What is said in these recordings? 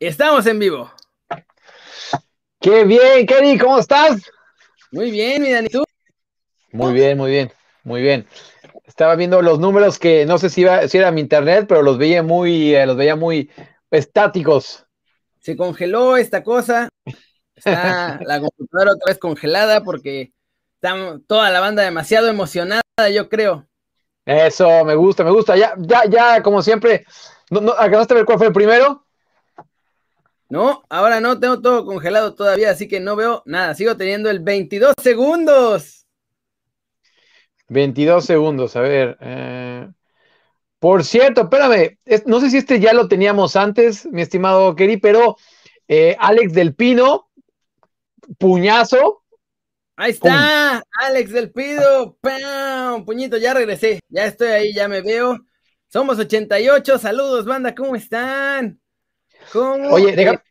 Estamos en vivo. Qué bien, Kenny, ¿cómo estás? Muy bien, mi Dani, ¿tú? Muy bien, muy bien, muy bien. Estaba viendo los números que no sé si, si era mi internet, pero los veía muy, eh, los veía muy estáticos. Se congeló esta cosa. Está la computadora otra vez congelada porque está toda la banda demasiado emocionada, yo creo. Eso, me gusta, me gusta. Ya, ya, ya, como siempre. ¿No, no, ¿Acabaste de ver cuál fue el primero? No, ahora no, tengo todo congelado todavía, así que no veo nada. Sigo teniendo el 22 segundos. 22 segundos, a ver. Eh... Por cierto, espérame, no sé si este ya lo teníamos antes, mi estimado Keri, pero eh, Alex del Pino, puñazo. Ahí está, Alex del Pino, ¡pam! puñito, ya regresé, ya estoy ahí, ya me veo. Somos 88, saludos, banda, ¿cómo están? ¿Cómo Oye, deja,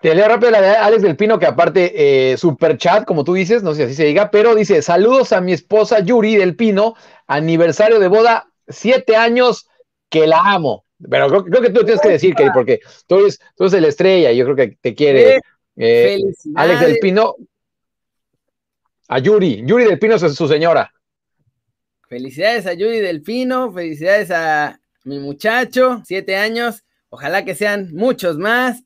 te leo rápido la de Alex del Pino, que aparte, eh, super chat, como tú dices, no sé si así se diga, pero dice: Saludos a mi esposa Yuri del Pino, aniversario de boda, siete años, que la amo. Pero creo, que tú tienes que decir, Kelly, porque tú eres, tú eres la estrella y yo creo que te quiere. Eh, Alex del Pino. A Yuri, Yuri del Pino es su señora. Felicidades a Yuri del Pino, felicidades a mi muchacho, siete años. Ojalá que sean muchos más.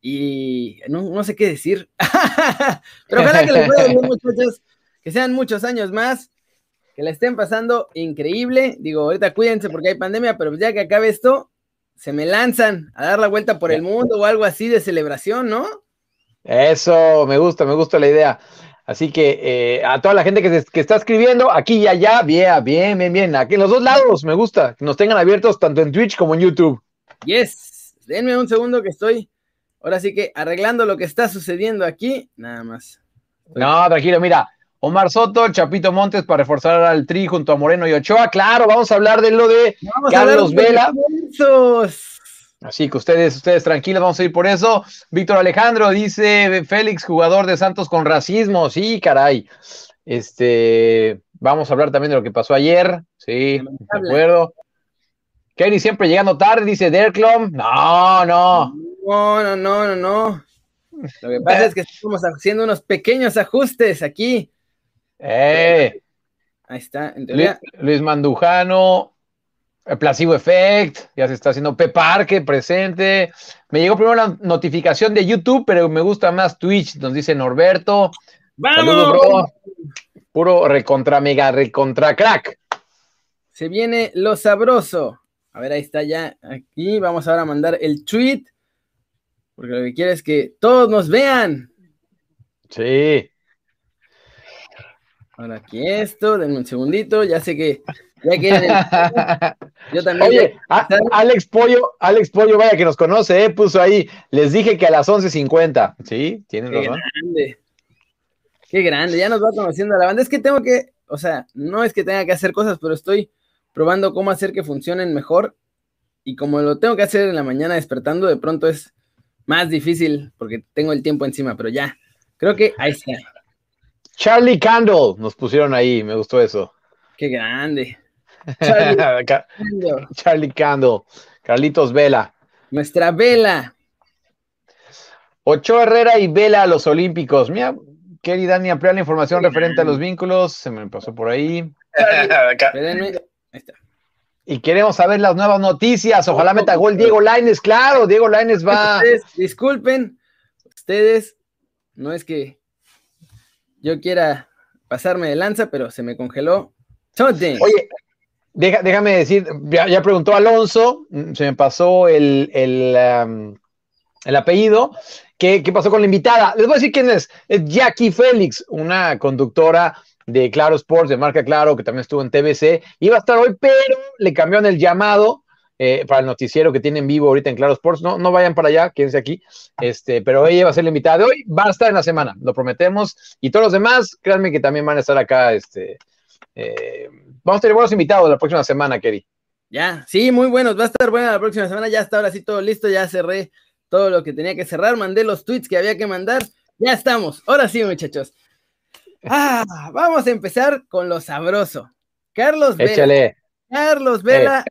Y no, sé qué decir. Pero ojalá que les vaya bien, muchachos. Que sean muchos años más. Que la estén pasando increíble. Digo, ahorita cuídense porque hay pandemia, pero ya que acabe esto, se me lanzan a dar la vuelta por el mundo o algo así de celebración, ¿no? Eso, me gusta, me gusta la idea. Así que eh, a toda la gente que, que, está escribiendo, aquí y allá, bien, bien, bien, bien. Aquí en los dos lados, me gusta. Que nos tengan abiertos tanto en Twitch como en YouTube. Yes, denme un segundo que estoy ahora sí que arreglando lo que está sucediendo aquí, nada más. No, tranquilo, mira, Omar Soto, Chapito Montes para reforzar al tri junto a Moreno y Ochoa. Claro, vamos a hablar de lo de Carlos Vela. Así que ustedes, ustedes tranquilos, vamos a ir por eso. Víctor Alejandro dice Félix, jugador de Santos con racismo. Sí, caray. Este, vamos a hablar también de lo que pasó ayer. Sí, de acuerdo. Kenny siempre llegando tarde, dice Derklom. No, no. No, no, no, no, no. Lo que pasa es que estamos haciendo unos pequeños ajustes aquí. Eh. Ahí está. Luis, Mandujano, el Placebo Effect, ya se está haciendo P-Parque presente. Me llegó primero la notificación de YouTube, pero me gusta más Twitch, nos dice Norberto. ¡Vamos! Saludos, bro. Puro recontra mega, recontra crack. Se viene lo sabroso. A ver, ahí está ya. Aquí vamos ahora a mandar el tweet. Porque lo que quiere es que todos nos vean. Sí. Ahora aquí esto, denme un segundito. Ya sé que ya quieren. Yo también. Oye, Alex Pollo, Alex Pollo, vaya que nos conoce, ¿eh? puso ahí. Les dije que a las 11.50. Sí, tienen Qué razón. Grande. Qué grande. Ya nos va conociendo la banda. Es que tengo que, o sea, no es que tenga que hacer cosas, pero estoy probando cómo hacer que funcionen mejor. Y como lo tengo que hacer en la mañana despertando, de pronto es más difícil porque tengo el tiempo encima, pero ya, creo que ahí está. Charlie Candle, nos pusieron ahí, me gustó eso. Qué grande. Charlie, Candle. Carlitos Vela. Nuestra Vela. Ocho Herrera y Vela a los Olímpicos. Mira, querida Dani, ampliar la información referente a los vínculos. Se me pasó por ahí. Ahí está. Y queremos saber las nuevas noticias. Ojalá meta gol Diego Laines. Claro, Diego Laines va. disculpen, ustedes, no es que yo quiera pasarme de lanza, pero se me congeló. Oye, déjame decir, ya, preguntó Alonso, se me pasó el, el, el apellido. ¿Qué, ¿Qué pasó con la invitada? Les voy a decir quién es. Es Jackie Félix, una conductora de Claro Sports, de marca Claro, que también estuvo en TBC, iba a estar hoy, pero le cambiaron el llamado eh, para el noticiero que tienen vivo ahorita en Claro Sports. No, no vayan para allá, quédense aquí. Este, pero ella va a ser la invitada de hoy, va a estar en la semana, lo prometemos. Y todos los demás, créanme que también van a estar acá. Este, eh, vamos a tener buenos invitados la próxima semana, Kerry. Ya, sí, muy buenos. Va a estar buena la próxima semana. Ya está ahora sí todo listo. Ya cerré todo lo que tenía que cerrar. Mandé los tweets que había que mandar. Ya estamos. Ahora sí, muchachos. Ah, vamos a empezar con lo sabroso. Carlos Vela. Carlos Vela,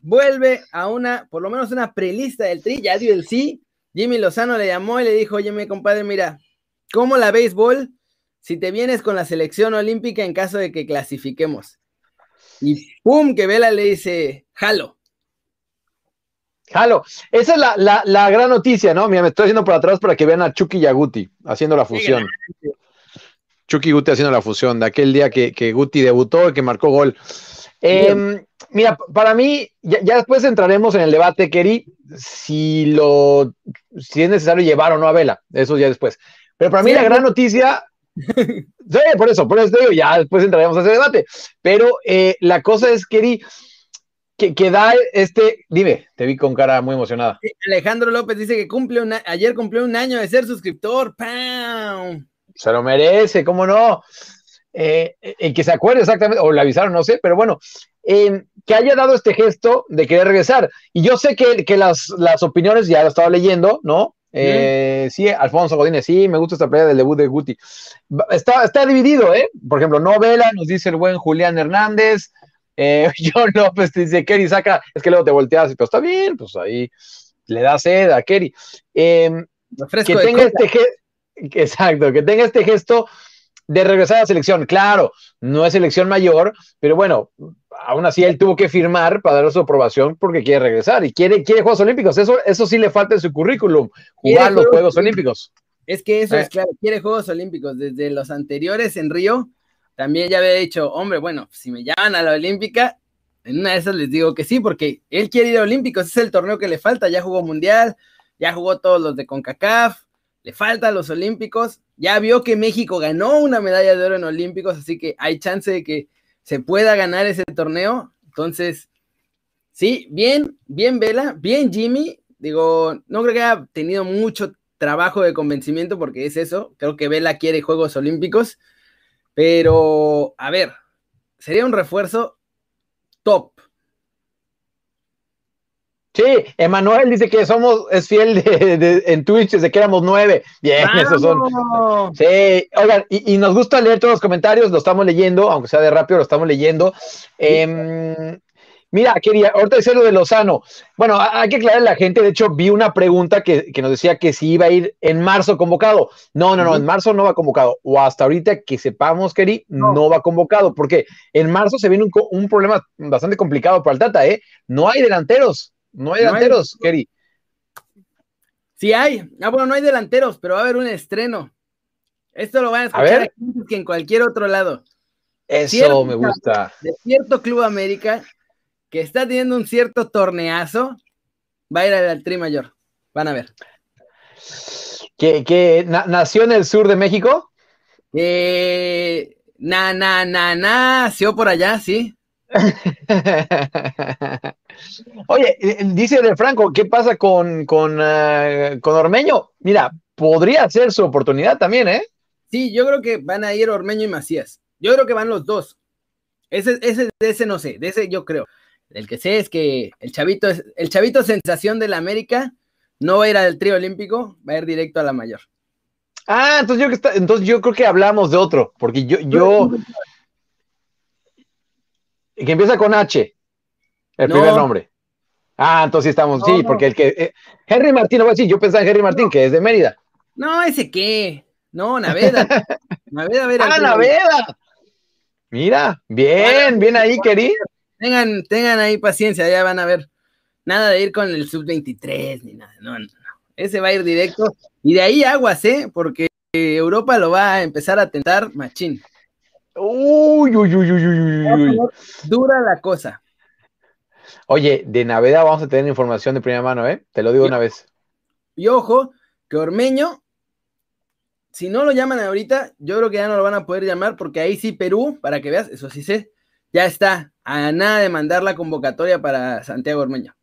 vuelve a una, por lo menos una prelista del tri, ya dio el sí. Jimmy Lozano le llamó y le dijo, oye, mi compadre, mira, ¿cómo la béisbol si te vienes con la selección olímpica en caso de que clasifiquemos? Y pum, que Vela le dice, jalo. Jalo. Esa es la, gran noticia, ¿no? Mira, me estoy haciendo por atrás para que vean a Chucky y a Guti haciendo la fusión. Chucky Guti haciendo la fusión de aquel día que, que Guti debutó y que marcó gol. Em, mira, para mí, ya, después entraremos en el debate, Kerry, si lo si es necesario llevar o no a Vela, eso ya después. Pero para mí la gran noticia, sí, por eso, por eso digo, ya después entraremos a ese debate. Pero eh, la cosa es, Kerry, que, que, da este, dime, te vi con cara muy emocionada. Alejandro López dice que cumple un, ayer cumplió un año de ser suscriptor. ¡Pam! Se lo merece, ¿cómo no? eh, que se acuerde exactamente, o le avisaron, no sé, pero bueno, em, que haya dado este gesto de querer regresar. Y yo sé que, que las, las, opiniones, ya lo estaba leyendo, ¿no? Eh, sí, Alfonso Godínez, sí, me gusta esta pelea del debut de Guti. Está, está dividido, ¿eh? Por ejemplo, novela, nos dice el buen Julián Hernández. Eh, John López te dice, Kerry saca, es que luego te volteas y pero está bien, pues ahí le da sed a Kerry. Em, que tenga este gesto, exacto, que tenga este gesto de regresar a la selección. Claro, no es selección mayor, pero bueno, aún así él tuvo que firmar para dar su aprobación porque quiere regresar y quiere, quiere Juegos Olímpicos. Eso, eso sí le falta en su currículum, jugar los Juegos Olímpicos. Es que eso es eh. claro, quiere Juegos Olímpicos. Desde los anteriores en Río, también ya había dicho, hombre, bueno, si me llaman a la Olímpica, en una de esas les digo que sí, porque él quiere ir a Olímpicos, es el torneo que le falta, ya jugó Mundial, ya jugó todos los de CONCACAF, le falta los Olímpicos, ya vio que México ganó una medalla de oro en Olímpicos, así que hay chance de que se pueda ganar ese torneo. Entonces, sí, bien, bien Vela, bien Jimmy. Digo, no creo que haya tenido mucho trabajo de convencimiento porque es eso. Creo que Vela quiere Juegos Olímpicos, pero a ver, sería un refuerzo top. Sí, Emanuel dice que somos, es fiel de, en Twitch desde que éramos nueve. Bien, esos son. Sí, oigan, y, nos gusta leer todos los comentarios, lo estamos leyendo, aunque sea de rápido, lo estamos leyendo. Em, mira, quería, ahorita decía lo de Lozano. Bueno, hay que aclarar a la gente, de hecho, vi una pregunta que, nos decía que si iba a ir en marzo convocado. No, no, no, en marzo no va convocado. O hasta ahorita que sepamos, Keri, no. va convocado, porque en marzo se viene un, un problema bastante complicado para el Tata, ¿eh? No hay delanteros. No hay delanteros, Kerry. Sí hay. Ah, bueno, no hay delanteros, pero va a haber un estreno. Esto lo van a escuchar aquí que en cualquier otro lado. Eso me gusta. De cierto Club América que está teniendo un cierto torneazo, va a ir al Tri Mayor. Van a ver. ¿Que, nació en el sur de México? Eh, na, na, na, nació por allá, sí. Oye, eh, dice de Franco, ¿qué pasa con, con, eh, con, Ormeño? Mira, podría ser su oportunidad también, ¿eh? Sí, yo creo que van a ir Ormeño y Macías. Yo creo que van los dos. Ese, ese, de ese no sé, de ese yo creo. El que sé es que el chavito, el chavito sensación de la América no va a ir al trío olímpico, va a ir directo a la mayor. Ah, entonces yo, entonces yo creo que hablamos de otro, porque yo, yo, que empieza con H, el primer nombre. Ah, entonces estamos, sí, porque el que. Eh, Henry Martín, no voy a decir, yo pensaba en Henry Martín, que es de Mérida. No, ese qué. No, Naveda. Naveda, a ver. Ah, Naveda. Mira, bien, bien ahí, querido. Tengan, tengan ahí paciencia, ya van a ver. Nada de ir con el sub-23 ni nada. No, no, no. Ese va a ir directo. Y de ahí aguas, ¿eh? Porque Europa lo va a empezar a tentar machín. Uy, uy, uy, uy, uy, uy. Dura la cosa. Oye, de Navidad vamos a tener información de primera mano, ¿eh? Te lo digo una vez. Y ojo, que Ormeño, si no lo llaman ahorita, yo creo que ya no lo van a poder llamar, porque ahí sí Perú, para que veas, eso sí sé, ya está a nada de mandar la convocatoria para Santiago Ormeño.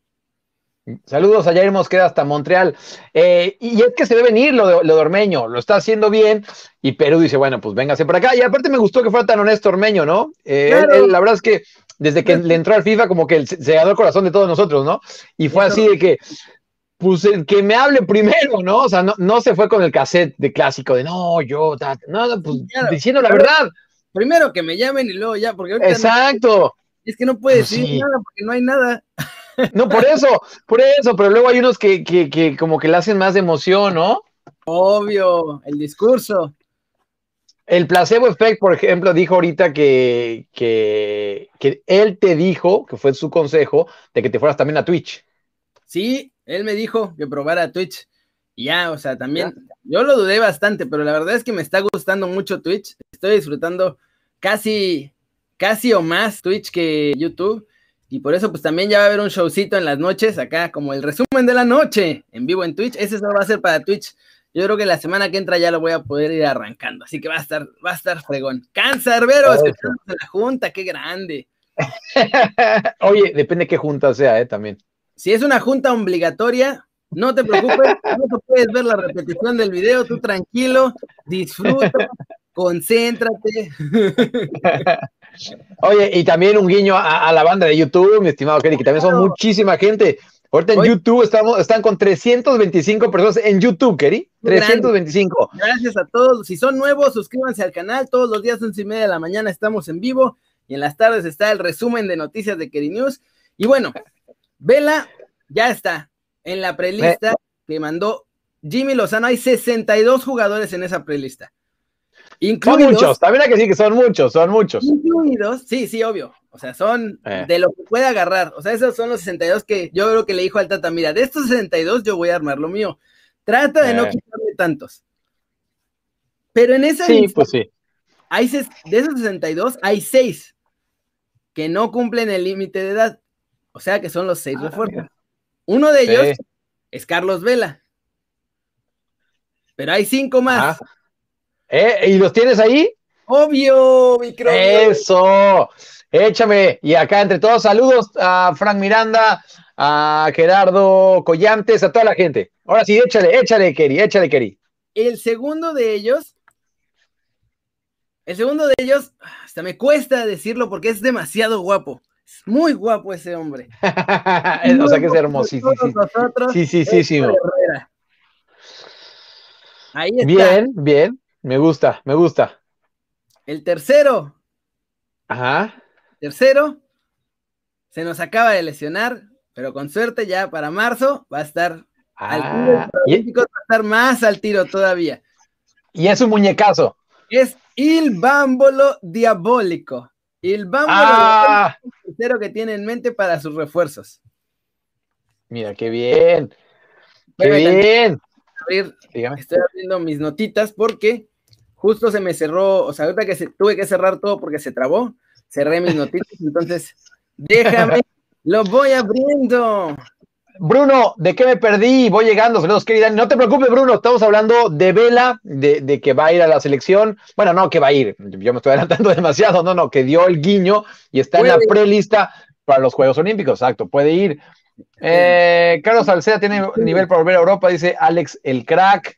Saludos a Jair Mosqueda hasta Montreal. Eh, y es que se debe venir lo de, lo de, Ormeño, lo está haciendo bien. Y Perú dice, bueno, pues véngase para acá. Y aparte me gustó que fuera tan honesto Ormeño, ¿no? Eh, la verdad es que desde que le entró al FIFA, como que se ganó el corazón de todos nosotros, ¿no? Y fue así de que, pues que me hable primero, ¿no? O sea, no, se fue con el cassette de clásico de no, yo, no, pues diciendo la verdad. Primero que me llamen y luego ya, porque Exacto. es que no puede decir nada porque no hay nada. No, por eso, por eso, pero luego hay unos que, que, que como que le hacen más de emoción, ¿no? Obvio, el discurso. El placebo effect, por ejemplo, dijo ahorita que, que, que, él te dijo, que fue su consejo, de que te fueras también a Twitch. Sí, él me dijo que probara Twitch. Y ya, o sea, también, yo lo dudé bastante, pero la verdad es que me está gustando mucho Twitch. Estoy disfrutando casi, casi o más Twitch que YouTube. Y por eso, pues también ya va a haber un showcito en las noches, acá, como el resumen de la noche, en vivo en Twitch. Ese va a ser para Twitch. Yo creo que la semana que entra ya lo voy a poder ir arrancando. Así que va a estar, va a estar fregón. Cancerberos, que estamos en la junta, qué grande. Oye, depende de qué junta sea, ¿eh? También. Si es una junta obligatoria, no te preocupes, no puedes ver la repetición del video, tú tranquilo, disfruta, concéntrate. Oye, y también un guiño a, a, la banda de YouTube, mi estimado Kelly, que también son muchísima gente. Ahorita en YouTube estamos, están con 325 personas en YouTube, Kerry. 325. Gracias a todos. Si son nuevos, suscríbanse al canal. Todos los días, once y media de la mañana, estamos en vivo. Y en las tardes está el resumen de noticias de Kerry News. Y bueno, Vela ya está en la prelista que mandó Jimmy Lozano. Hay 62 jugadores en esa prelista. Incluidos, son muchos, también hay que decir que son muchos, son muchos. Incluidos, sí, sí, obvio. O sea, son eh. de lo que puede agarrar. O sea, esos son los 62 que yo creo que le dijo al Tata, mira, de estos 62 yo voy a armar lo mío. Trata de eh. no quitarme tantos. Pero en esa sí, lista, pues sí. hay de esos 62 hay 6 que no cumplen el límite de edad. O sea, que son los 6 ah, refuerzos. Mira. Uno de ellos sí. es Carlos Vela. Pero hay 5 más. Ah. ¿Eh? ¿Y los tienes ahí? Obvio, micro. Eso. Échame. Y acá entre todos, saludos a Frank Miranda, a Gerardo Collantes, a toda la gente. Ahora sí, échale, échale, Keri, échale, Keri. El segundo de ellos, el segundo de ellos, hasta me cuesta decirlo porque es demasiado guapo. Es muy guapo ese hombre. o sea que es hermosísimo. Sí, sí, sí, sí. Ahí está. Bien, bien. Me gusta, me gusta. El tercero. Ajá. Tercero. Se nos acaba de lesionar, pero con suerte ya para marzo va a estar ah, al tiro. y, Va a estar más al tiro todavía. Y es un muñecazo. Es Il Bámbolo Diabólico. Il Bámbolo Ah. es el tercero que tiene en mente para sus refuerzos. Mira, qué bien. Qué bien. abrir, estoy abriendo mis notitas porque justo se me cerró, o sea, ahorita que se, tuve que cerrar todo porque se trabó, cerré mis notitas, entonces déjame, lo voy abriendo. Bruno, ¿de qué me perdí? Voy llegando, saludos, querida. No te preocupes, Bruno, estamos hablando de Vela, de, de, que va a ir a la selección. Bueno, no, que va a ir, yo me estoy adelantando demasiado, no, no, que dio el guiño y está Puede. en la prelista para los Juegos Olímpicos, exacto, puede ir. Eh, Carlos Salceda tiene nivel para volver a Europa, dice Alex el crack.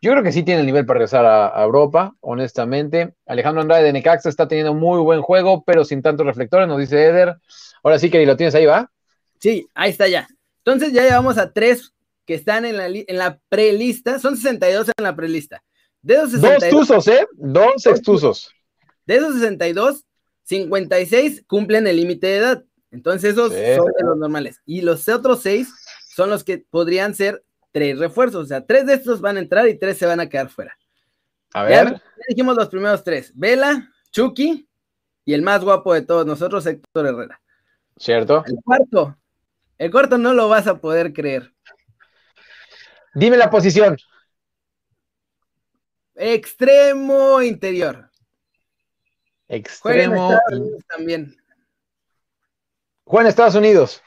Yo creo que sí tiene el nivel para regresar a, a, Europa, honestamente. Alejandro Andrade de Necaxa está teniendo muy buen juego, pero sin tantos reflectores, nos dice Eder. Ahora sí que lo tienes ahí, ¿va? Sí, ahí está ya. Entonces ya llevamos a tres que están en la, en la prelista, son 62 en la prelista. De esos 62, Dos tuzos, ¿eh? Dos extusos. De esos 62, 56 cumplen el límite de edad. Entonces esos Sí. son de los normales. Y los otros seis son los que podrían ser tres refuerzos. O sea, tres de estos van a entrar y tres se van a quedar fuera. A ver. ya dijimos los primeros tres. Vela, Chucky y el más guapo de todos nosotros, Héctor Herrera. ¿Cierto? El cuarto. El cuarto no lo vas a poder creer. Dime la posición. Extremo interior. Juega en Extremo. Estados Unidos también. Juan, Estados Unidos.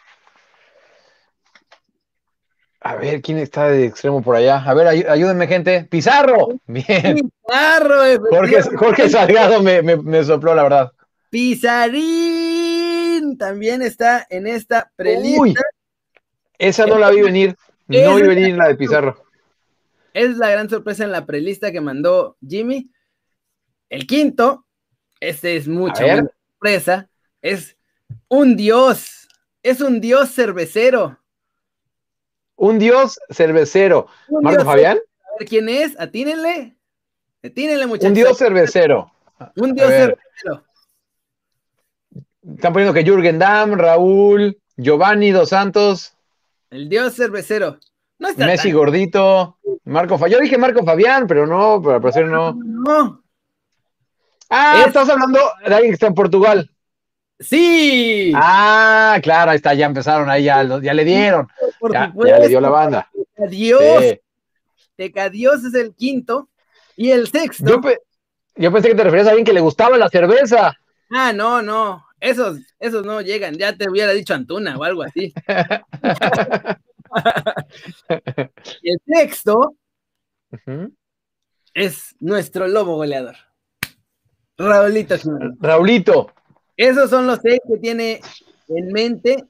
A ver, ¿quién está de extremo por allá? A ver, ay- ayúdenme, gente. Pizarro. Bien. Pizarro, Jorge, Salgado me, me- me sopló, la verdad. Pizarín también está en esta prelista. Uy, esa no la vi venir. No vi venir la de Pizarro. Es la gran sorpresa en la prelista que mandó Jimmy. El quinto, este es mucha sorpresa, es un dios. Es un dios cervecero. Un dios cervecero. Un Marco dios Fabián. A ver quién es, atínenle. Atínenle, muchachos. Un dios cervecero. Un dios cervecero. Están poniendo que Jürgen Damm, Raúl, Giovanni Dos Santos. El dios cervecero. No está Messi gordito. Marco Fabián. Yo dije Marco Fabián, pero no, pero al parecer no. No. Ah, estás hablando de alguien que está en Portugal. Sí. Ah, claro, ahí está, ya empezaron, ahí ya, ya le dieron. Ya, le dio la banda. Adiós. Tecadios es el quinto. Y el sexto. Yo, pensé que te referías a alguien que le gustaba la cerveza. Ah, no, no. Esos, esos no llegan. Ya te hubiera dicho Antuna o algo así. y el sexto es nuestro lobo goleador. Raulito Raulito. Esos son los seis que tiene en mente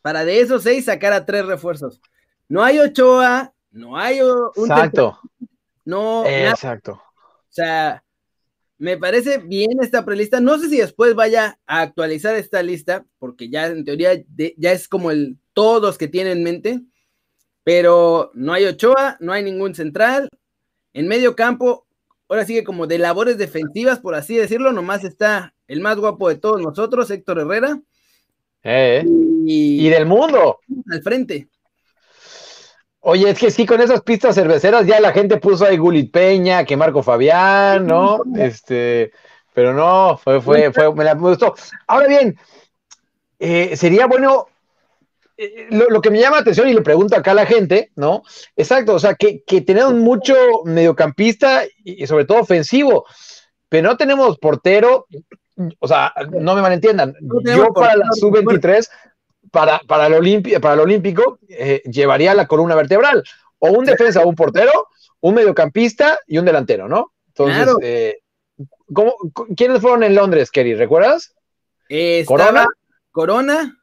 para de esos seis sacar a tres refuerzos. No hay Ochoa, no hay un. Exacto. no. Exacto. O sea, me parece bien esta prelista. No sé si después vaya a actualizar esta lista, porque ya en teoría ya es como el todos que tiene en mente. Pero no hay Ochoa, no hay ningún central. En medio campo, ahora sigue como de labores defensivas, por así decirlo, nomás está el más guapo de todos nosotros, Héctor Herrera. Eh, y, y, del mundo. Al frente. Oye, es que sí, con esas pistas cerveceras ya la gente puso ahí Gulit Peña, que Marco Fabián, ¿no? Este, pero no, fue, fue, fue, me, la, gustó. Ahora bien, eh, sería bueno, eh, lo, que me llama la atención y le pregunto acá a la gente, ¿no? Exacto, o sea, que, que tenemos mucho mediocampista y, sobre todo ofensivo, pero no tenemos portero, o sea, no me malentiendan, yo para la sub-23 para, para, el, para el Olímpico eh, llevaría la columna vertebral, o un defensa o un portero, un mediocampista y un delantero, ¿no? Entonces, eh, ¿quiénes fueron en Londres, Kerry? ¿Recuerdas? Eh, Corona. Corona.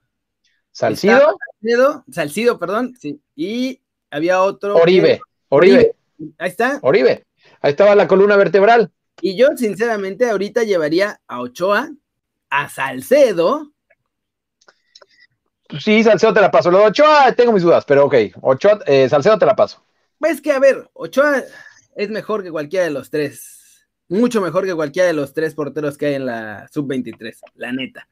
Salcido. Salcido, perdón, sí. Y había otro. Oribe. Oribe. Ahí está. Oribe. Ahí estaba la columna vertebral. Y yo, sinceramente, ahorita llevaría a Ochoa, a Salcedo, Sí, Salcedo te la paso. Lo de Ochoa tengo mis dudas, pero ok. Ochoa, eh, Salcedo te la paso. Pues que, a ver, Ochoa es mejor que cualquiera de los tres. Mucho mejor que cualquiera de los tres porteros que hay en la sub-23, la neta.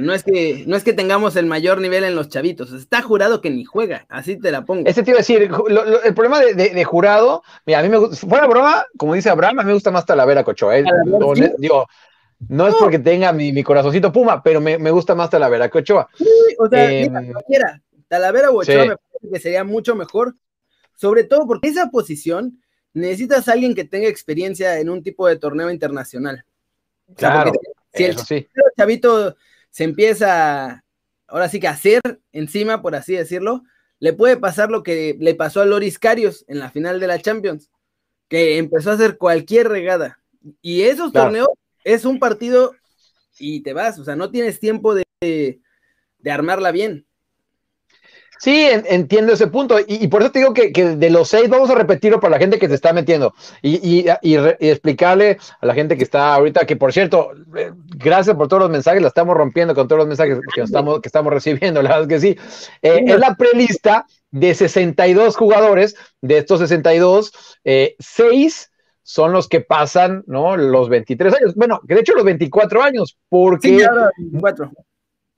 No es, que, no es que tengamos el mayor nivel en los chavitos, está jurado que ni juega, así te la pongo. Ese te iba a decir, el problema de, jurado, mira, a mí me gusta, fuera broma, como dice Abraham, a mí me gusta más Talavera que Ochoa. ¿eh? Digo, no es porque tenga mi, mi, corazoncito Puma, pero me, gusta más Talavera que Ochoa. Sí, o sea, em, Talavera o Ochoa me parece que sería mucho mejor, sobre todo porque esa posición necesitas a alguien que tenga experiencia en un tipo de torneo internacional. claro, si el chavito se empieza, ahora sí que a hacer encima, por así decirlo, le puede pasar lo que le pasó a Loris Carios en la final de la Champions, que empezó a hacer cualquier regada. Y esos torneos es un partido y te vas, o sea, no tienes tiempo de, de armarla bien. Sí, entiendo ese punto. Y, por eso te digo que, de los seis, vamos a repetirlo para la gente que se está metiendo y, explicarle a la gente que está ahorita, que por cierto, eh, gracias por todos los mensajes, la estamos rompiendo con todos los mensajes que, estamos, que estamos recibiendo, la verdad es que sí. Eh, es la prelista de 62 jugadores, de estos 62, eh, seis son los que pasan, ¿no? Los 23 años. Bueno, de hecho los 24 años, porque... Sí, ahora 24.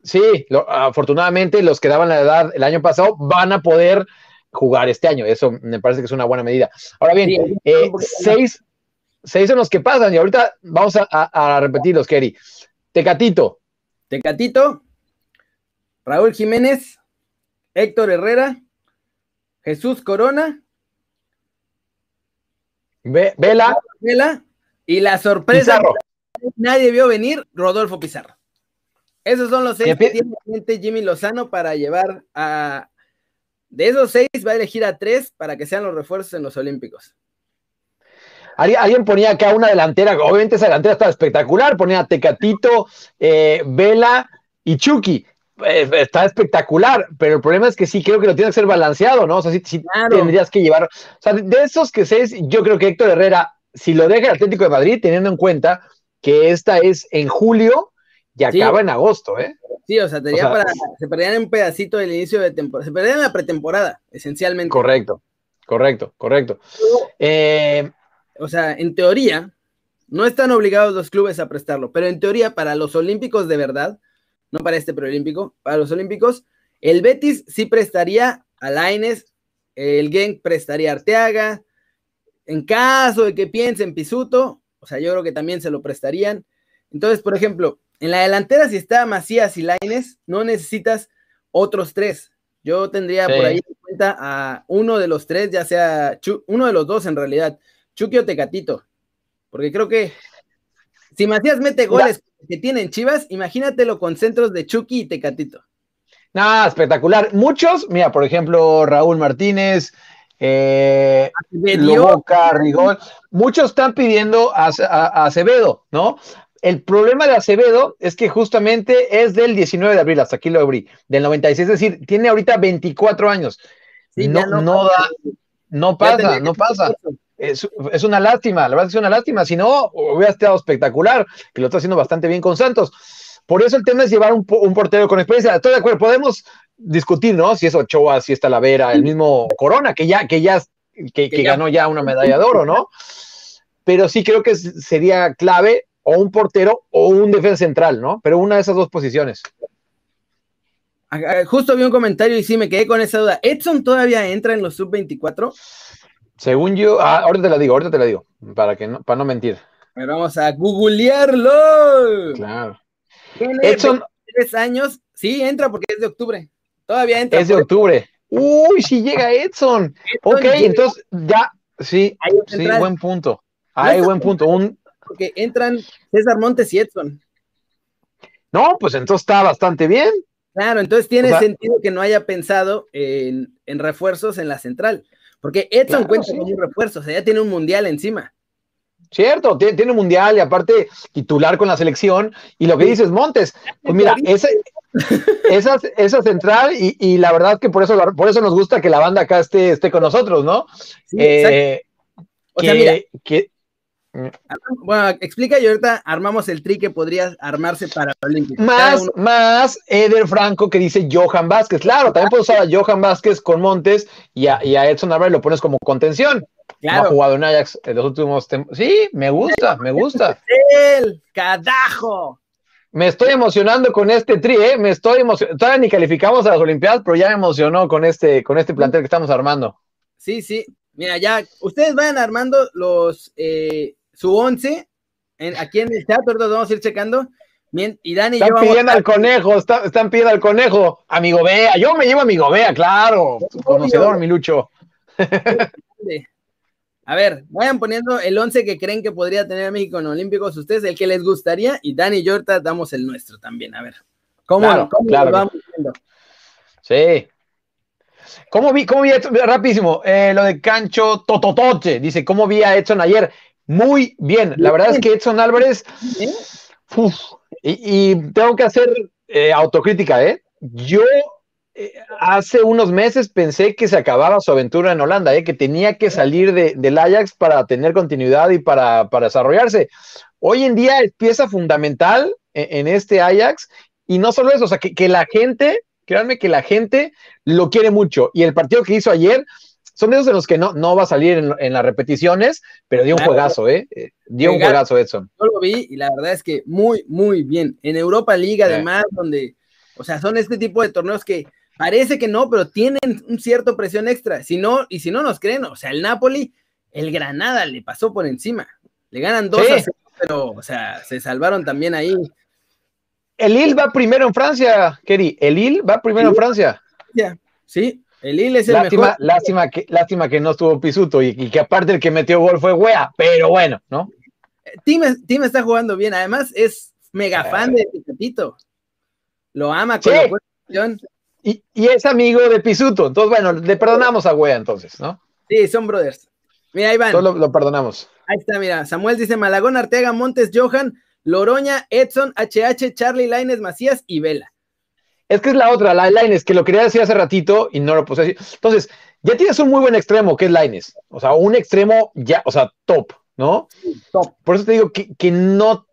Sí, afortunadamente los que daban la edad el año pasado van a poder jugar este año. Eso me parece que es una buena medida. Ahora bien, eh, seis, seis son los que pasan y ahorita vamos a, a, repetirlos, Kerry. Tecatito. Tecatito, Raúl Jiménez, Héctor Herrera, Jesús Corona, Vela. Vela. Y la sorpresa nadie vio venir, Rodolfo Pizarro. Esos son los seis que tiene Jimmy Lozano para llevar a. De esos seis va a elegir a tres para que sean los refuerzos en los Olímpicos. Alguien ponía acá una delantera, obviamente esa delantera estaba espectacular, ponía Tecatito, eh, Vela y Chucky. Eh, está espectacular, pero el problema es que sí creo que lo tiene que ser balanceado, ¿no? O sea, sí, tendrías que llevar. O sea, de esos que seis, yo creo que Héctor Herrera, si lo deja el Atlético de Madrid, teniendo en cuenta que esta es en julio y acaba en agosto, ¿eh? Sí, o sea, para, se perdían un pedacito del inicio de temporada, se perdían la pretemporada, esencialmente. Correcto, correcto, correcto. Eh, o sea, en teoría, no están obligados los clubes a prestarlo, pero en teoría, para los Olímpicos de verdad, no para este preolímpico, para los olímpicos. El Betis sí prestaría a Laines, el Genk prestaría a Arteaga. En caso de que piensen Pisuto, o sea, yo creo que también se lo prestarían. Entonces, por ejemplo, en la delantera, si está Macías y Laines, no necesitas otros tres. Yo tendría por ahí en cuenta a uno de los tres, ya sea uno de los dos en realidad, Chucky o Tecatito. Porque creo que si Macías mete goles que tienen Chivas, imagínatelo con centros de Chucky y Tecatito. Nada, espectacular. Muchos, mira, por ejemplo, Raúl Martínez, eh, Loboca, Rigol, muchos están pidiendo a, Acevedo, ¿no? El problema de Acevedo es que justamente es del 19 de abril, hasta aquí lo abrí, del 96, es decir, tiene ahorita 24 años. no, no, da, no pasa, no pasa. Es, una lástima, la verdad es una lástima. Si no, hubiera estado espectacular, que lo está haciendo bastante bien con Santos. Por eso el tema es llevar un, portero con experiencia. Estoy de acuerdo, podemos discutir, ¿no? Si es Ochoa, si es Talavera, el mismo Corona, que ya, que ya, que, ganó ya una medalla de oro, ¿no? Pero sí creo que sería clave o un portero o un defensa central, ¿no? Pero una de esas dos posiciones. Justo vi un comentario y sí me quedé con esa duda. ¿Edson todavía entra en los sub-24? Según yo, ah, ahorita te la digo, ahorita te la digo, para, que no, para no mentir. Pero vamos a googlearlo. Claro. Edson. Tres años, sí, entra porque es de octubre. Todavía entra. Es de octubre. Uy, si llega Edson. ok, entonces ya, sí, sí, buen punto. Hay buen punto. Un... Porque entran César Montes y Edson. No, pues entonces está bastante bien. Claro, entonces tiene sentido que no haya pensado en, en, refuerzos en la central. Porque Edson cuenta con un refuerzo, o sea, ya tiene un mundial encima. Cierto, tiene, un mundial y aparte titular con la selección. Y lo que dices, Montes, pues mira, ese, esa, esa central y, la verdad que por eso, por eso nos gusta que la banda acá esté, esté con nosotros, ¿no? Eh, o sea, mira, bueno, explica y ahorita armamos el tri que podría armarse para Olímpico. Más, más Eder Franco que dice Johan Vázquez. Claro, también puedes usar a Johan Vázquez con Montes y a, y a Edson Álvarez lo pones como contención. Claro. ha jugado en Ajax en los últimos tiempos. Sí, me gusta, me gusta. El cadajo. Me estoy emocionando con este tri, ¿eh? Me estoy emocionando. Todavía ni calificamos a las Olimpiadas, pero ya me emocionó con este, con este plantel que estamos armando. Sí, sí. Mira, ya, ustedes vayan armando los eh, su once aquí en el chat, ahorita vamos a ir checando. Bien, y Dani están pidiendo al conejo, están pidiendo al conejo, amigo Bea. Yo me llevo a amigo Bea, claro. Conocedor, mi Lucho. A ver, vayan poniendo el 11 que creen que podría tener México en Olímpicos ustedes, el que les gustaría, y Dani y Yorta damos el nuestro también. A ver, ¿cómo, lo vamos viendo? Sí. ¿Cómo vi, cómo vi rapidísimo, eh, lo de Cancho Tototoche? Dice, ¿cómo vi a Edson ayer? Muy bien. La verdad es que Edson Álvarez. y, tengo que hacer eh, autocrítica, ¿eh? Yo eh, hace unos meses pensé que se acababa su aventura en Holanda, ¿eh? que tenía que salir del Ajax para tener continuidad y para, desarrollarse. Hoy en día es pieza fundamental en, este Ajax y no solo eso, o sea, que, la gente, créanme que la gente lo quiere mucho y el partido que hizo ayer son de esos en los que no, no va a salir en, las repeticiones, pero dio un juegazo, ¿eh? ¿eh? Dio un juegazo, Edson. Yo lo vi y la verdad es que muy, muy bien. En Europa League, además, donde, o sea, son este tipo de torneos que Parece que no, pero tienen un cierto presión extra. Si no, y si no nos creen, o sea, el Napoli, el Granada le pasó por encima. Le ganan dos a pero, o sea, se salvaron también ahí. El Lille va primero en Francia, Keri. El Lille va primero en Francia. Sí, el Lille es el lástima, mejor. Lástima que, lástima que no estuvo Pisuto y, que aparte el que metió gol fue Wea, pero bueno, ¿no? Tim, está jugando bien, además es mega fan de Tito. Lo ama con la y, es amigo de Pisuto. Entonces, bueno, le perdonamos a Wea entonces, ¿no? Sí, son brothers. Mira, ahí van. Todos lo, perdonamos. Ahí está, mira. Samuel dice Malagón, Arteaga, Montes, Johan, Loroña, Edson, HH, Charlie, Laines, Macías y Vela. Es que es la otra, la Laines, que lo quería decir hace ratito y no lo puse decir. Entonces, ya tienes un muy buen extremo, que es Laines. O sea, un extremo ya, o sea, top, ¿no? top. Por eso te digo que, que no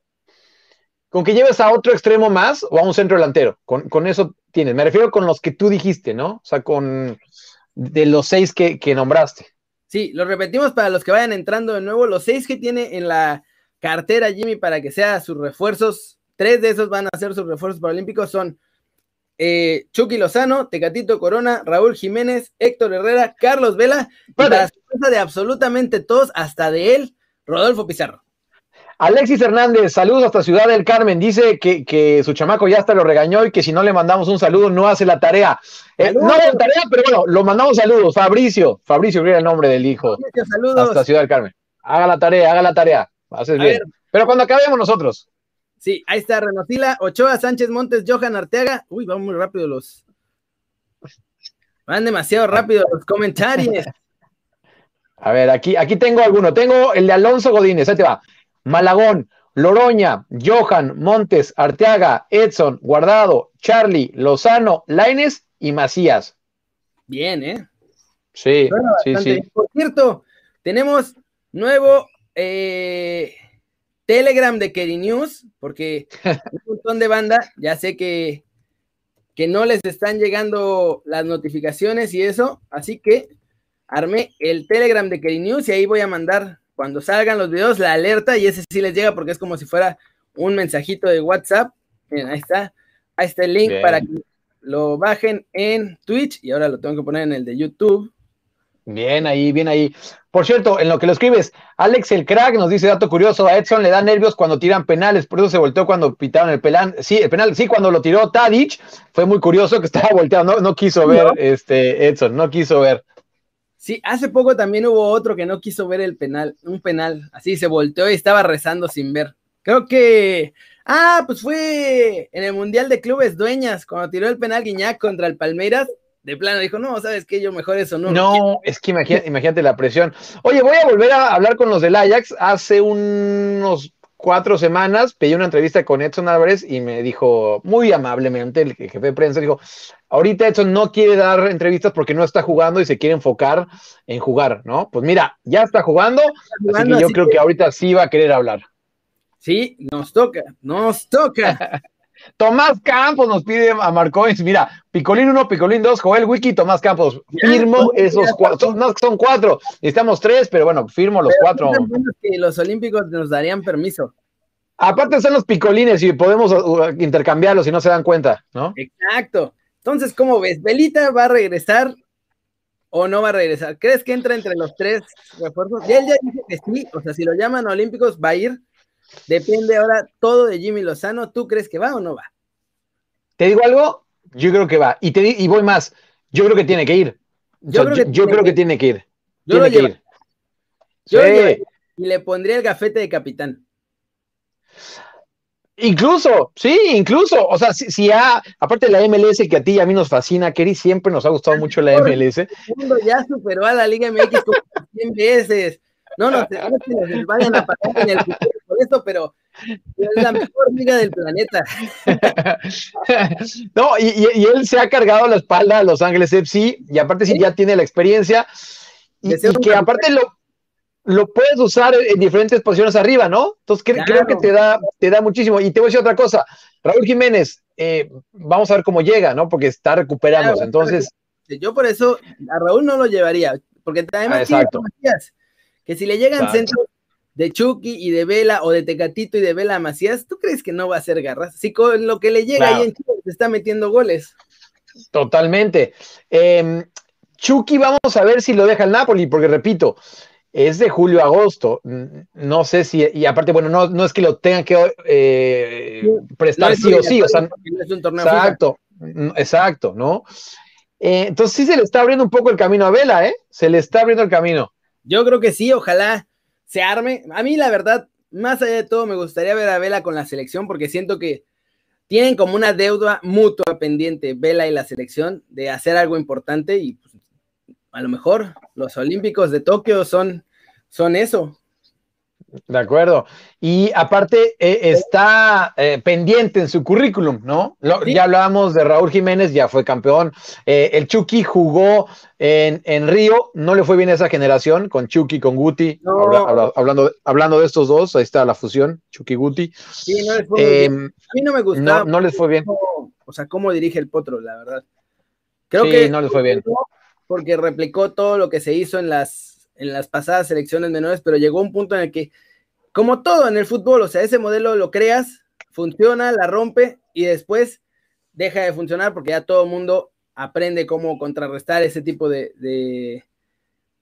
con que lleves a otro extremo más o a un centro delantero. Con, eso tienes. Me refiero con los que tú dijiste, ¿no? O sea, con de los seis que, nombraste. Sí, lo repetimos para los que vayan entrando de nuevo. Los seis que tiene en la cartera Jimmy para que sea sus refuerzos tres de esos van a ser sus refuerzos paralímpicos, son eh, Chucky Lozano, Tecatito Corona, Raúl Jiménez, Héctor Herrera, Carlos Vela, sorpresa de absolutamente todos, hasta de él, Rodolfo Pizarro. Alexis Hernández, saludos hasta Ciudad del Carmen. Dice que, su chamaco ya hasta lo regañó y que si no le mandamos un saludo no hace la tarea. Eh, no hace la tarea, pero bueno, lo mandamos saludos. Fabricio, Fabricio era el nombre del hijo. saludos. Hasta Ciudad del Carmen. Haga la tarea, haga la tarea. Haces bien. Pero cuando acabemos nosotros. Sí, ahí está Renotila, Ochoa, Sánchez Montes, Johan Arteaga. Uy, van muy rápido los. Van demasiado rápido los comentarios. A ver, aquí, aquí tengo alguno. Tengo el de Alonso Godínez, ahí te va. Malagón, Loroña, Johan, Montes, Arteaga, Edson, Guardado, Charlie, Lozano, Laines y Macías. Bien, ¿eh? Sí, sí, sí. Por cierto, tenemos nuevo eh, Telegram de Kerry News, porque un montón de banda, ya sé que, que no les están llegando las notificaciones y eso, así que armé el Telegram de Kerry News y ahí voy a mandar cuando salgan los videos la alerta y ese sí les llega porque es como si fuera un mensajito de WhatsApp. Miren, ahí está, ahí está el link para que lo bajen en Twitch y ahora lo tengo que poner en el de YouTube. Bien ahí, bien ahí. Por cierto, en lo que lo escribes, Alex el crack nos dice dato curioso, a Edson le da nervios cuando tiran penales, por eso se volteó cuando pitaron el penal. Sí, el penal, sí, cuando lo tiró Tadic, fue muy curioso que estaba volteado, no, quiso ver este Edson, no quiso ver. Sí, hace poco también hubo otro que no quiso ver el penal, un penal, así se volteó y estaba rezando sin ver. Creo que, ah, pues fue en el Mundial de Clubes Dueñas, cuando tiró el penal Guiñac contra el Palmeiras, de plano dijo, no, sabes qué, yo mejor eso no. No, es que imagínate, la presión. Oye, voy a volver a hablar con los del Ajax. Hace unos cuatro semanas pedí una entrevista con Edson Álvarez y me dijo muy amablemente, el jefe de prensa, dijo, ahorita Edson no quiere dar entrevistas porque no está jugando y se quiere enfocar en jugar, ¿no? Pues mira, ya está jugando, así que yo creo que ahorita sí va a querer hablar. Sí, nos toca, nos toca. Tomás Campos nos pide a Marcoins, mira, Picolín 1, Picolín 2, Joel Wiki, Tomás Campos. Firmo esos cuatro, no son cuatro, necesitamos tres, pero bueno, firmo los cuatro. Que los Olímpicos nos darían permiso. Aparte son los picolines y podemos uh, intercambiarlos si no se dan cuenta, ¿no? Exacto. Entonces, ¿cómo ves? ¿Belita va a regresar o no va a regresar? ¿Crees que entra entre los tres refuerzos? Y él ya dice que sí, o sea, si lo llaman a Olímpicos va a ir Depende ahora todo de Jimmy Lozano. ¿Tú crees que va o no va? ¿Te digo algo? Yo creo que va. Y, te, y voy más. Yo creo que tiene que ir. Yo, creo, que, tiene que ir. Yo tiene que ir. Yo y le pondría el gafete de capitán. Incluso, sí, incluso, o sea, si, si aparte de la MLS que a ti y a mí nos fascina, Kerry, siempre nos ha gustado mucho la MLS. El mundo ya superó a la Liga MX como 100 veces. No, no, no se vayan a en el futuro esto, pero es la mejor liga del planeta. No, y, él se ha cargado la espalda a Los Ángeles FC, y aparte sí, ya tiene la experiencia, y, que aparte lo, lo puedes usar en diferentes posiciones arriba, ¿no? Entonces creo que te da, te da muchísimo. Y te voy a decir otra cosa, Raúl Jiménez, eh, vamos a ver cómo llega, ¿no? Porque está recuperando, entonces... Yo por eso a Raúl no lo llevaría, porque además ah, exacto que si le llegan centros de Chucky y de Vela o de Tecatito y de Vela Macías, ¿tú crees que no va a ser garras? Si con lo que le llega ahí en Chile se está metiendo goles. Totalmente. Em, Chucky, vamos a ver si lo deja el Napoli, porque repito, es de julio a agosto. No sé si, y aparte, bueno, no, no es que lo tengan que eh, prestar sí o sí, o sea, exacto, exacto, ¿no? Eh, entonces sí se le está abriendo un poco el camino a Vela, ¿eh? Se le está abriendo el camino. Yo creo que sí, ojalá se arme. A mí, la verdad, más allá de todo, me gustaría ver a Vela con la selección porque siento que tienen como una deuda mutua pendiente, Vela y la selección, de hacer algo importante y pues, a lo mejor los Olímpicos de Tokio son, son eso, de acuerdo. Y aparte eh, está eh, pendiente en su currículum, ¿no? Ya hablábamos de Raúl Jiménez, ya fue campeón. Eh, el Chucky jugó en, Río, no le fue bien a esa generación con Chucky, con Guti. hablando, hablando de estos dos, ahí está la fusión, Chucky Guti. Sí, no les fue bien. Em, a mí no me gustó. No, les fue bien. o sea, cómo dirige el Potro, la verdad. Creo que no les fue bien. Porque replicó todo lo que se hizo en las en las pasadas selecciones menores, pero llegó un punto en el que, como todo en el fútbol, o sea, ese modelo lo creas funciona, la rompe y después deja de funcionar porque ya todo el mundo aprende cómo contrarrestar ese tipo de,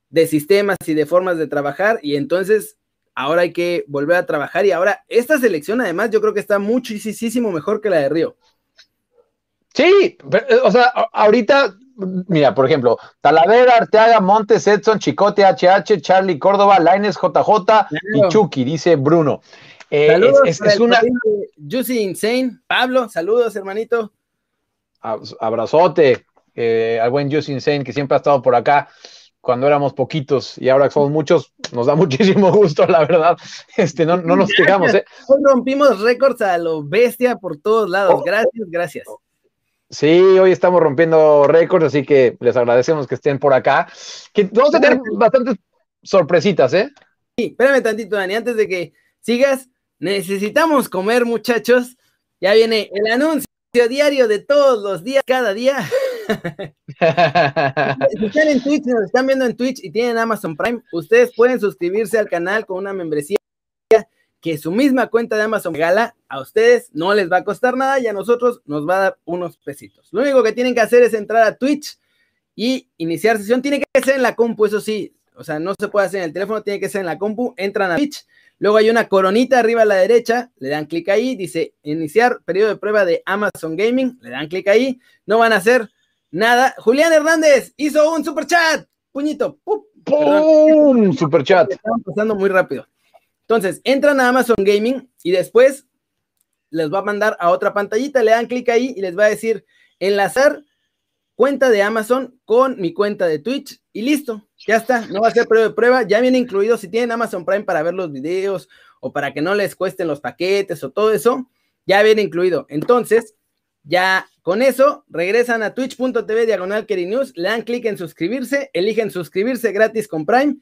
de, sistemas y de formas de trabajar y entonces ahora hay que volver a trabajar y ahora esta selección además yo creo que está muchísimo mejor que la de Río. Sí, o sea, ahorita, mira, por ejemplo, Talavera, Arteaga, Montes, Edson, Chicote, HH, Charlie, Córdoba, Laines, JJ y Chucky, dice Bruno. Eh, saludos es, una. Juicy Insane. Pablo, saludos, hermanito. Abrazote eh, al buen Juicy Insane, que siempre ha estado por acá cuando éramos poquitos y ahora que somos muchos, nos da muchísimo gusto, la verdad. Este, no, no nos quejamos. ¿eh? Hoy rompimos récords a lo bestia por todos lados. Oh. Gracias, gracias. Sí, hoy estamos rompiendo récords, así que les agradecemos que estén por acá. Que vamos a tener bastantes sorpresitas, ¿eh? Sí, espérame tantito, Dani, antes de que sigas, necesitamos comer, muchachos. Ya viene el anuncio diario de todos los días, cada día. si están en Twitch, nos están viendo en Twitch y tienen Amazon Prime, ustedes pueden suscribirse al canal con una membresía que su misma cuenta de Amazon regala a ustedes, no les va a costar nada y a nosotros nos va a dar unos pesitos. Lo único que tienen que hacer es entrar a Twitch y iniciar sesión. Tiene que ser en la compu, eso sí, o sea, no se puede hacer en el teléfono, tiene que ser en la compu. Entran a Twitch, luego hay una coronita arriba a la derecha, le dan clic ahí, dice iniciar periodo de prueba de Amazon Gaming, le dan clic ahí, no van a hacer nada. Julián Hernández hizo un super chat, puñito, ¡pum! ¡Pum! Super chat. Estamos pasando muy rápido. Entonces, entran a Amazon Gaming y después les va a mandar a otra pantallita, le dan clic ahí y les va a decir enlazar cuenta de Amazon con mi cuenta de Twitch y listo, ya está, no va a ser prueba de prueba, ya viene incluido si tienen Amazon Prime para ver los videos o para que no les cuesten los paquetes o todo eso, ya viene incluido. Entonces, ya con eso regresan a twitch.tv diagonal News, le dan clic en suscribirse, eligen suscribirse gratis con Prime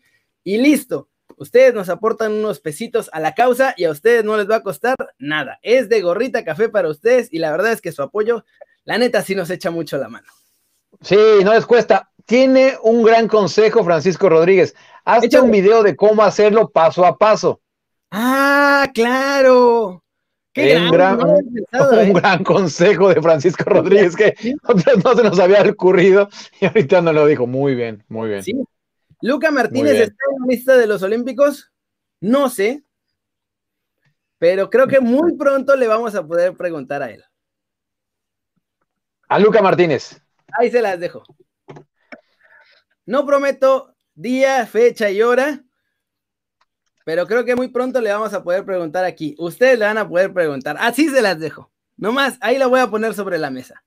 y listo. Ustedes nos aportan unos pesitos a la causa y a ustedes no les va a costar nada. Es de gorrita café para ustedes y la verdad es que su apoyo, la neta, sí nos echa mucho la mano. Sí, no les cuesta. Tiene un gran consejo, Francisco Rodríguez. Hazte un video de cómo hacerlo paso a paso. Ah, claro. Qué gran, un, ¿eh? gran consejo de Francisco Rodríguez que no se nos había ocurrido y ahorita nos lo dijo. Muy bien, muy bien. Sí, Luca Martínez está en la lista de los Olímpicos. No sé, pero creo que muy pronto le vamos a poder preguntar a él. A Luca Martínez. Ahí se las dejo. No prometo día, fecha y hora, pero creo que muy pronto le vamos a poder preguntar aquí. Ustedes le van a poder preguntar. Así se las dejo. Nomás, ahí la voy a poner sobre la mesa.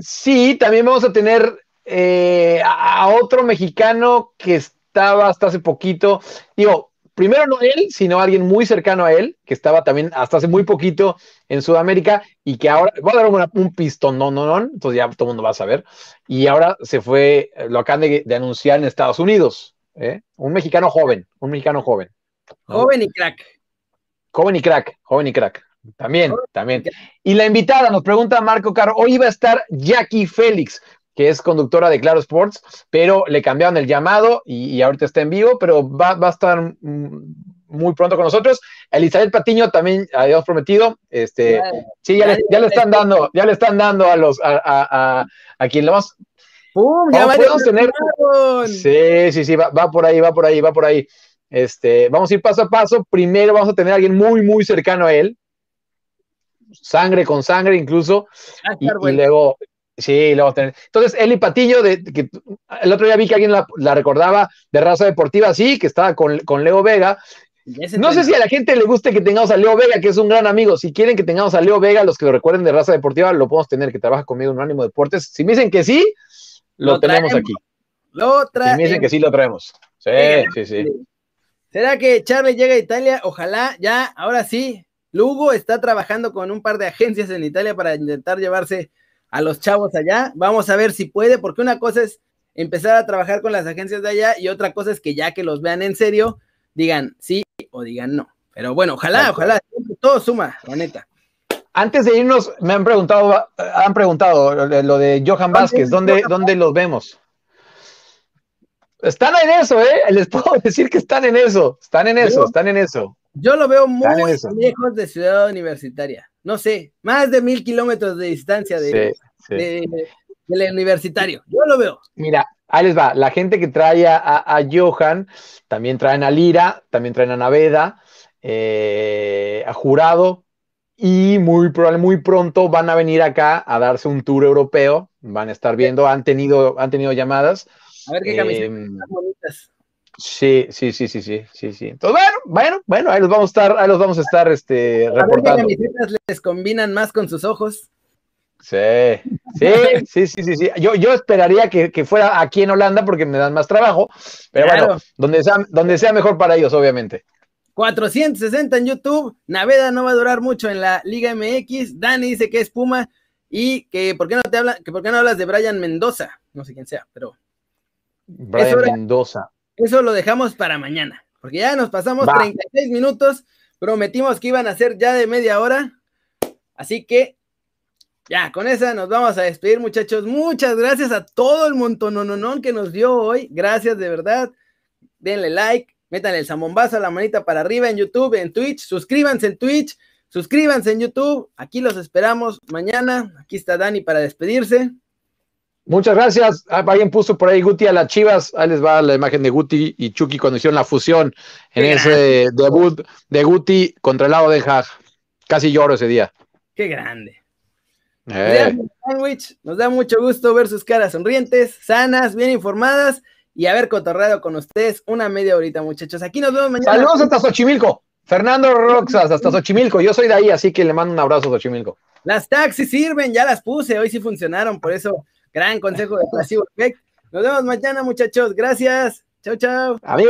Sí, también vamos a tener eh, a otro mexicano que estaba hasta hace poquito, digo, primero no él, sino alguien muy cercano a él, que estaba también hasta hace muy poquito en Sudamérica y que ahora, voy a dar un pistón, no, no, no, entonces ya todo el mundo va a saber, y ahora se fue, lo acaban de, anunciar en Estados Unidos, ¿eh? un mexicano joven, un mexicano joven. Joven y crack. Joven y crack, joven y crack. También, también. Y la invitada nos pregunta Marco Caro, hoy iba a estar Jackie Félix que es conductora de Claro Sports, pero le cambiaron el llamado y, ahorita está en vivo, pero va, a estar muy pronto con nosotros. Elizabeth Patiño también habíamos prometido, este, sí, ya le, están dando, ya le están dando a los, a, quien lo más. ¡Pum! Ya podemos tener. Sí, sí, sí, va, va, por ahí, va por ahí, va por ahí. Este, vamos a ir paso a paso. Primero vamos a tener a alguien muy, muy cercano a él. Sangre con sangre, incluso. y, luego, Sí, lo vamos a tener. Entonces, Eli Patiño, de, que el otro día vi que alguien la, recordaba de raza deportiva, sí, que estaba con, Leo Vega. No sé si a la gente le guste que tengamos a Leo Vega, que es un gran amigo. Si quieren que tengamos a Leo Vega, los que lo recuerden de raza deportiva, lo podemos tener, que trabaja conmigo en Ánimo Deportes. Si me dicen que sí, lo, tenemos aquí. Lo traemos. Si me dicen que sí, lo traemos. Sí, sí, sí. ¿Será que Charlie llega a Italia? Ojalá, ya, ahora sí. Lugo está trabajando con un par de agencias en Italia para intentar llevarse a los chavos allá. Vamos a ver si puede, porque una cosa es empezar a trabajar con las agencias de allá y otra cosa es que ya que los vean en serio, digan sí o digan no. Pero bueno, ojalá, ojalá, todo suma, la neta. Antes de irnos, me han preguntado, han preguntado lo de Johan Vázquez, ¿dónde, ¿dónde los vemos? Están en eso, ¿eh? Les puedo decir que están en eso, están en eso, están en eso. Yo lo veo muy lejos de Ciudad Universitaria. No sé, más de mil kilómetros de distancia de, del universitario. Yo lo veo. Mira, ahí les va. La gente que trae a, Johan, también traen a Lira, también traen a Naveda, eh, a Jurado, y muy muy pronto van a venir acá a darse un tour europeo. Van a estar viendo, han tenido, han tenido llamadas. A ver qué camisetas eh, bonitas. Sí, sí, sí, sí, sí, sí, sí. Entonces, bueno, bueno, bueno, ahí los vamos a estar, ahí los vamos a estar este, reportando. ¿Qué camisetas les combinan más con sus ojos? Sí, sí, sí, sí, sí, sí. Yo, yo esperaría que, fuera aquí en Holanda porque me dan más trabajo, pero bueno, donde sea, donde sea mejor para ellos, obviamente. 460 en YouTube. Naveda no va a durar mucho en la Liga MX. Dani dice que es Puma y que por qué no te habla, que por qué no hablas de Brian Mendoza. No sé quién sea, pero. Brian Mendoza. Eso lo dejamos para mañana, porque ya nos pasamos 36 minutos. Prometimos que iban a ser ya de media hora. Así que ya, con esa nos vamos a despedir, muchachos. Muchas gracias a todo el montón que nos dio hoy. Gracias de verdad. Denle like, Metan el zambombazo, la manita para arriba en YouTube, en Twitch. Suscríbanse en Twitch, suscríbanse en YouTube. Aquí los esperamos mañana. Aquí está Dani para despedirse. Muchas gracias. Ah, alguien puso por ahí Guti a las Chivas. Ahí les va la imagen de Guti y Chucky cuando hicieron la fusión en ese debut de Guti contra el lado de Hag. Casi lloro ese día. Qué grande. Eh. Nos da mucho gusto ver sus caras sonrientes, sanas, bien informadas y haber cotorreado con ustedes una media horita, muchachos. Aquí nos vemos mañana. Saludos hasta Xochimilco. Fernando Roxas, hasta Xochimilco. Yo soy de ahí, así que le mando un abrazo a Xochimilco. Las taxis sirven, ya las puse, hoy sí funcionaron, por eso, gran consejo de Pasivo Effect. Nos vemos mañana, muchachos. Gracias. Chao, chao. Amigos.